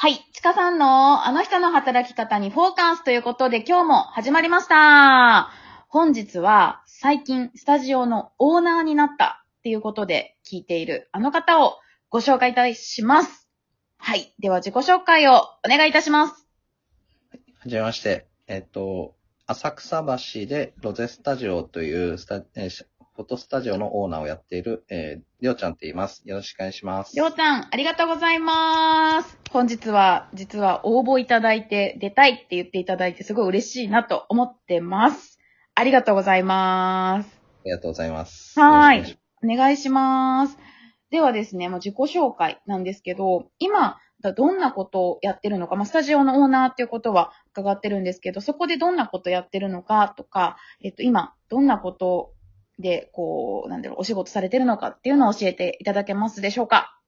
はい。ちかさんのあの人の働き方にフォーカスということで今日も始まりました。本日は最近スタジオのオーナーになったっていうことで聞いているあの方をご紹介いたします。はい。では自己紹介をお願いいたします。はじめまして。えっと、浅草橋でロゼスタジオというスタ、えーフォトスタジオのオーナーをやっている、えー、りょうちゃんって言います。よろしくお願いします。りょうちゃん、ありがとうございます。本日は、実は応募いただいて、出たいって言っていただいて、すごい嬉しいなと思ってます。ありがとうございます。ありがとうございます。はい。お願いします。ではですね、もう自己紹介なんですけど、今、どんなことをやってるのか、まあ、スタジオのオーナーっていうことは伺ってるんですけど、そこでどんなことやってるのかとか、えっと、今、どんなことで、こう、なんだろう、お仕事されてるのかっていうのを教えていただけますでしょうか？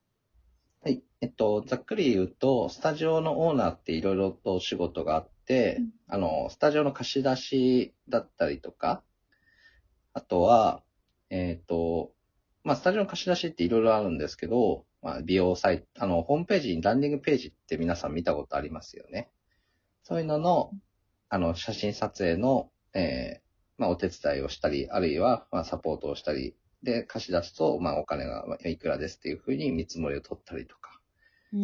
はい。えっと、ざっくり言うと、スタジオのオーナーっていろいろとお仕事があって、うんあの、スタジオの貸し出しだったりとか、あとは、えっ、と、まあ、スタジオの貸し出しっていろいろあるんですけど、まあ、美容サイト、あの、ホームページにランディングページって皆さん見たことありますよね。そういうのの、あの、写真撮影の、えーまあ、お手伝いをしたり、あるいは、まあ、サポートをしたり、で、貸し出すと、まあ、お金がまあいくらですっていうふうに見積もりを取ったりとか。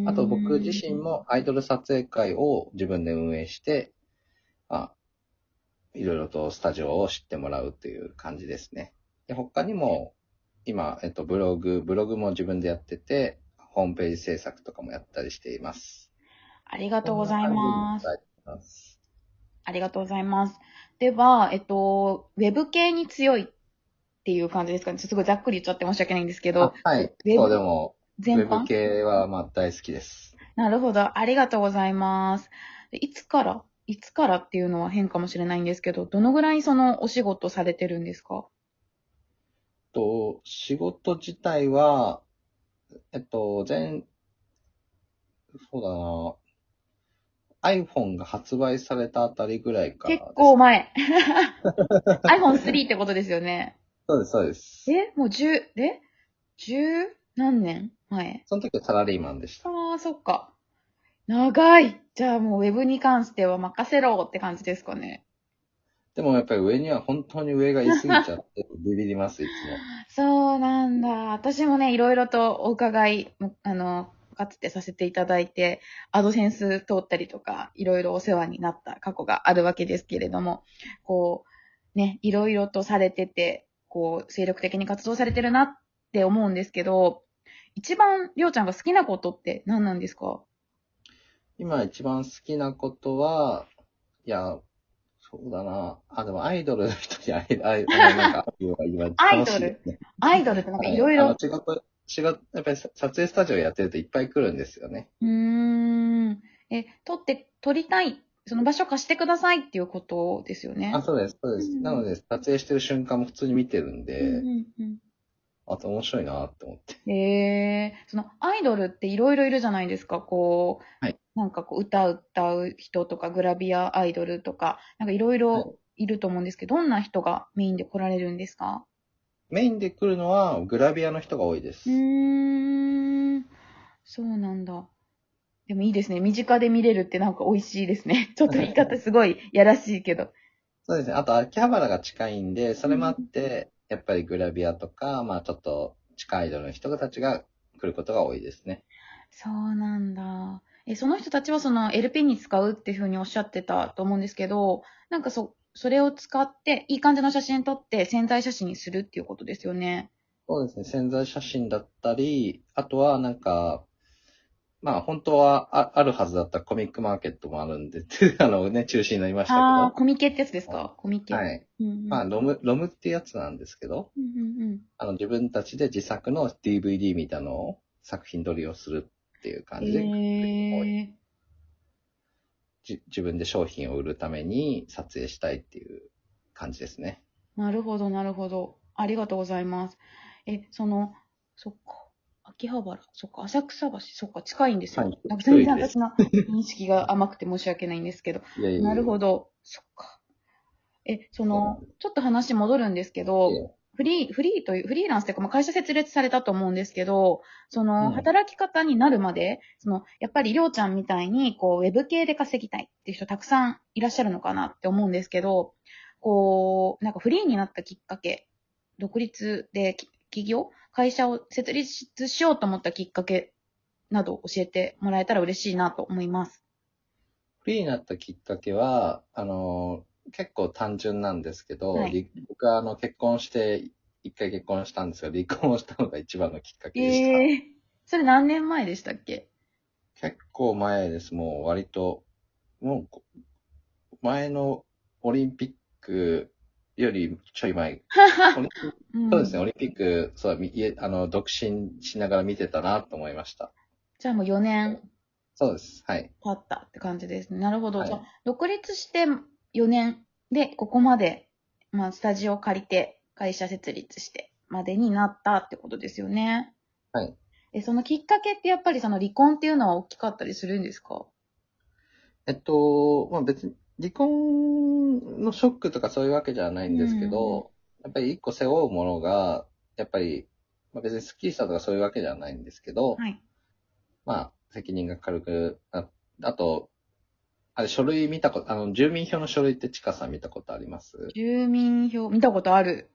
あと、僕自身もアイドル撮影会を自分で運営して、あ、いろいろとスタジオを知ってもらうという感じですね。で、他にも、今、えっと、ブログ、ブログも自分でやってて、ホームページ制作とかもやったりしています。ありがとうございます。ありがとうございます。では、えっと、ウェブ系に強いっていう感じですかね。すごいざっくり言っちゃって申し訳ないんですけどあ、はい。ウェブそう、でも、ウ全般？ェブ系は、まあ、大好きです。なるほど。ありがとうございます。でいつからいつからっていうのは変かもしれないんですけど、どのぐらいそのお仕事されてるんですか？と、仕事自体は、えっと、全、そうだな、iPhone が発売されたあたりぐらいから。結構前。iPhone3 ってことですよね。そうです、そうです。え？もう10、え ?10 何年前？その時はサラリーマンでした。ああ、そっか。長い。じゃあもうウェブに関しては任せろって感じですかね。でもやっぱり上には本当に上がいすぎちゃって、ビビります、いつそうなんだ。私もね、いろいろとお伺い、あの、かつてさせていただいて、アドセンス通ったりとか、いろいろお世話になった過去があるわけですけれども、こう、ね、いろいろとされてて、こう、精力的に活動されてるなって思うんですけど、一番、りょうちゃんが好きなことって何なんですか？今一番好きなことは、いや、そうだな。あ、でもアイドルの人に会え、会え、あのなんか、アイドル？アイドルってなんかいろいろ仕事、やっぱり撮影スタジオやってるといっぱい来るんですよね。うーん。え、撮って、撮りたい。その場所貸してくださいっていうことですよね。あ、そうです、そうです。うんなので、撮影してる瞬間も普通に見てるんで、うんうんうんあと面白いなって思って。へえそのアイドルっていろいろいるじゃないですか、こう、はいなんかこう歌歌う人とかグラビアアイドルとか、なんかいろいろいると思うんですけど、どんな人がメインで来られるんですか？メインで来るのは、グラビアの人が多いです。うーん、そうなんだ。でもいいですね。身近で見れるってなんか美味しいですね。ちょっと言い方すごいやらしいけど。そうですね。あと、秋葉原が近いんで、それもあって、やっぱりグラビアとか、まあちょっと近いアイドルの人たちが来ることが多いですね。そうなんだ。え、その人たちはその LP に使うっていうふうにおっしゃってたと思うんですけど、なんかそ、それを使って、いい感じの写真撮って潜在写真にするっていうことですよね。そうですね。潜在写真だったり、あとはなんか、まあ本当はああるはずだったコミックマーケットもあるんで、あのね、中止になりましたけど。ああ、コミケってやつですか？コミケ。。はいい。うんうん、まあ、ロム、ロムってやつなんですけど、うんうんうん。あの、自分たちで自作の DVD みたいなのを作品撮りをするっていう感じで、えじ自分で商品を売るために撮影したいっていう感じですね。ー、なるほど、なるほど。ありがとうございます。え、その、そっか。秋葉原、そっか、浅草橋、そっか、近いんですよ。はいなんか全然私の認識が甘くて申し訳ないんですけど。いやいやいやなるほ。ど。そっか。え、その、ちょっと話戻るんですけど、フリー、フリーという、フリーランスというか、まあ、会社設立されたと思うんですけど、その、うん働き方になるまで、その、やっぱりりょうちゃんみたいに、こう、ウェブ系で稼ぎたいっていう人たくさんいらっしゃるのかなって思うんですけど、こう、なんかフリーになったきっかけ、独立でき企業？会社を設立しようと思ったきっかけなど教えてもらえたら嬉しいなと思います。フリーになったきっかけは、あの、結構単純なんですけど、はいり僕はあの結婚して、一回結婚したんですが、離婚をしたのが一番のきっかけでした。ええそれ何年前でしたっけ？結構前です。もう割と、もうこ、前のオリンピックよりちょい前。そうですね、オリンピック、そう、あの、独身しながら見てたなと思いました。じゃあもう4年そうです。はい。経ったって感じですね。なるほど。はいじゃあ、独立して4年で、ここまで、まあ、スタジオを借りて、会社設立して、までになったってことですよね。はい。え、そのきっかけってやっぱりその離婚っていうのは大きかったりするんですか？えっと、まあ別に、離婚のショックとかそういうわけじゃないんですけど、やっぱり一個背負うものが、やっぱり、まあ別にスッキリしたとかそういうわけじゃないんですけど、はい。まあ、責任が軽くな、あと、あれ、書類見たこと、あの、住民票の書類ってちかさん見たことあります？住民票、見たことある。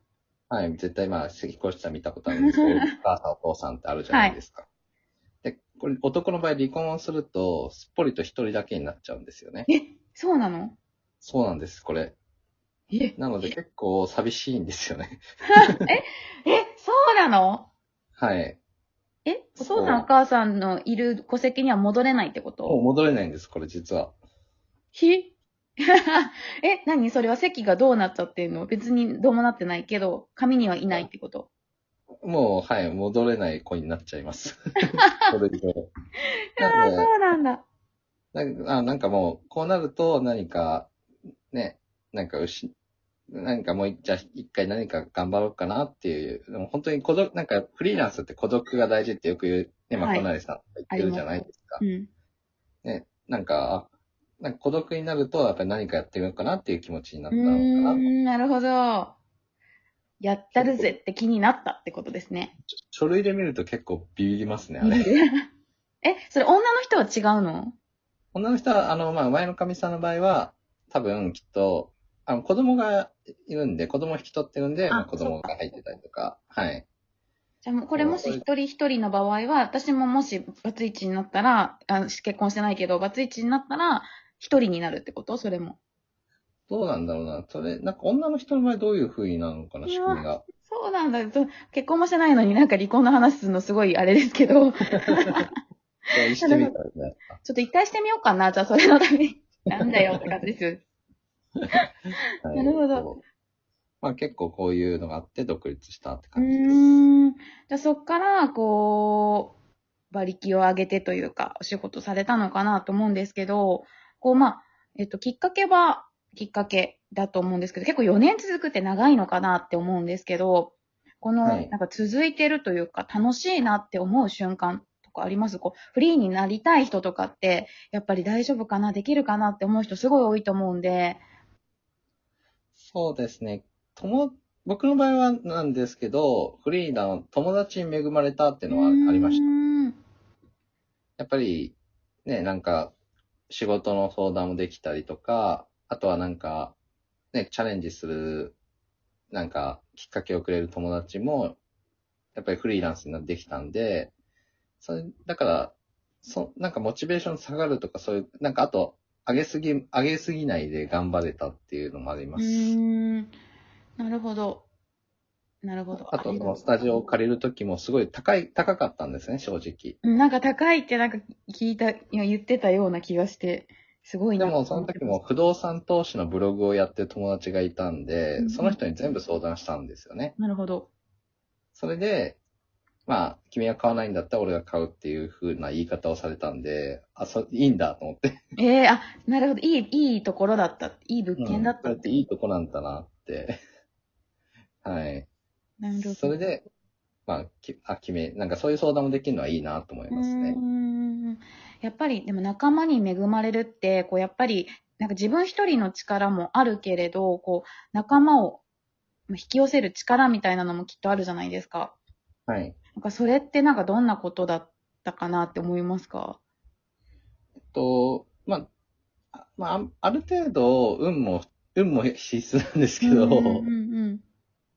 はい、絶対まあ、引っ越したら見たことあるんですけど、お母さんお父さんってあるじゃないですか。で、これ、男の場合離婚をすると、すっぽりと一人だけになっちゃうんですよね。え、そうなの？そうなんです、これ。え、なので結構寂しいんですよね。え、そうなの？はい。え、おそう父さんお母さんのいる戸籍には戻れないってこと？もう戻れないんです、これ実は。ひ？え、何？それは席がどうなっちゃってんの？別にどうもなってないけど、紙にはいないってこと？もう、はい、戻れない子になっちゃいます。これで。ああ、なんでそうなんだ。なんかあなんかもう、こうなると何か、ね、なんか牛、なんかもう一じゃあ一回何か頑張ろうかなっていう、でも本当に孤独、なんかフリーランスって孤独が大事ってよく言う、ね、まはいあ、こなりさんが言ってるじゃないですか。うん。ね、なんか、あなんか孤独になると、やっぱり何かやってみようかなっていう気持ちになったのかな。ん、なるほど。やったるぜって気になったってことですね。書類で見ると結構ビビりますね、あれ。え、それ女の人は違うの？女の人は、あの、まあ、前の神さんの場合は、多分きっと、あの、子供がいるんで、子供を引き取ってるんで、あまあ、子供が入ってたりとか、はい。じゃあもうこれもし一人一人の場合は、私ももしバツイチになったら、あ結婚してないけど、バツイチになったら、一人になるってこと？それも。どうなんだろうな。それ、なんか女の人の場合どういう風になるのかな、仕組みが。そうなんだ。と結婚もしてないのになんか離婚の話するのすごいあれですけど、ちょ。っと一回してみようかな。じゃあそれのために。なんだよって感じですよ。はいなるほどまあ結構こういうのがあって独立したってう感じです。ーん。じゃあそっから、こう、馬力を上げてというか、お仕事されたのかなと思うんですけど、こう、まあ、えっと、きっかけは、きっかけだと思うんですけど、結構4年続くって長いのかなって思うんですけど、この、はいなんか続いてるというか、楽しいなって思う瞬間とかあります？こう、フリーになりたい人とかって、やっぱり大丈夫かな、できるかなって思う人すごい多いと思うんで、そうですね。とも、僕の場合はなんですけど、フリーダの友達に恵まれたっていうのはありました。た。やっぱり、ね、なんか、仕事の相談もできたりとか、あとはなんか、ね、チャレンジする、なんか、きっかけをくれる友達も、やっぱりフリーランスになってきたんで、それ、だから、そ、なんかモチベーション下がるとか、そういう、なんかあと、上げすぎ、上げすぎないで頑張れたっていうのもあります。うん。なるほど。なるほど。あと、そのスタジオを借りるときもすごい高い、高かったんですね、正直。うんなんか高いってなんか聞いた、言ってたような気がして、すごいな。でも、その時も不動産投資のブログをやってる友達がいたんで、うんその人に全部相談したんですよね。なるほど。それで、まあ、君は買わないんだったら俺が買うっていう風な言い方をされたんで、あ、そ、いいんだと思って。ええあ、なるほど。いい、いいところだった。いい物件だったうんっていいとこなんだなって。はい。なるほど。それで、まあ、きあ、決め、なんかそういう相談もできるのはいいなと思いうますねー。ん。やっぱり、でも仲間に恵まれるって、こう、やっぱり、なんか自分一人の力もあるけれど、こう、仲間を引き寄せる力みたいなのもきっとあるじゃないですか。はい。なんかそれってなんかどんなことだったかなって思いますか？えっと、まあ、あまああ、ある程度、運も、運も必須なんですけど、うんうんうん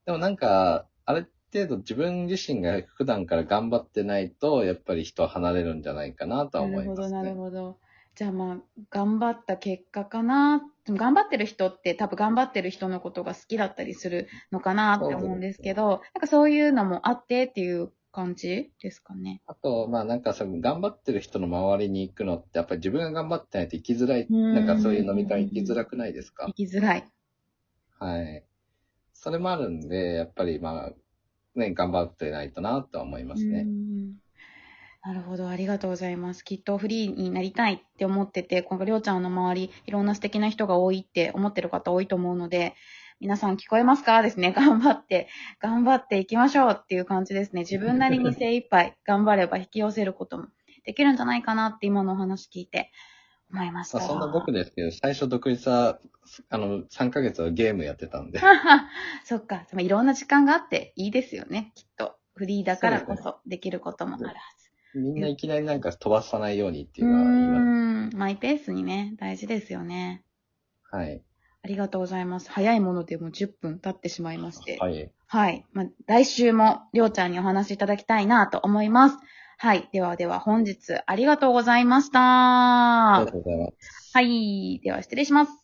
でもなんか、ある程度自分自身が普段から頑張ってないと、やっぱり人は離れるんじゃないかなとはなるほど、思いますね。なるほど。じゃあまあ、頑張った結果かな。でも頑張ってる人って多分頑張ってる人のことが好きだったりするのかなって思うんですけど、なんかそういうのもあってっていう感じですかね。あと、まあなんかその頑張ってる人の周りに行くのって、やっぱり自分が頑張ってないと行きづらい、うんなんかそういう飲み会行きづらくないですか？生きづらい。はい。それもあるんで、やっぱりまあ、ね、頑張ってないとなとは思いますね。なるほど、ありがとうございます。きっとフリーになりたいって思ってて、今回りょうちゃんの周り、いろんな素敵な人が多いって思ってる方多いと思うので、皆さん聞こえますか？ですね。頑張って、頑張っていきましょうっていう感じですね。自分なりに精一杯頑張れば引き寄せることもできるんじゃないかなって今のお話聞いて思いました。まあそんな僕ですけど、最初独立は、あの、3ヶ月はゲームやってたんで。そっか。いろんな時間があっていいですよね、きっと。フリーだからこそできることもあるはず。みんないきなりなんか飛ばさないようにっていううのは言います。ーん。マイペースにね、大事ですよね。はい。ありがとうございます。早いものでも10分経ってしまいまして。はい。はい。まあ、来週もりょうちゃんにお話しいただきたいなと思います。はい。ではでは本日ありがとうございました。ありがとうございます。はい。では失礼します。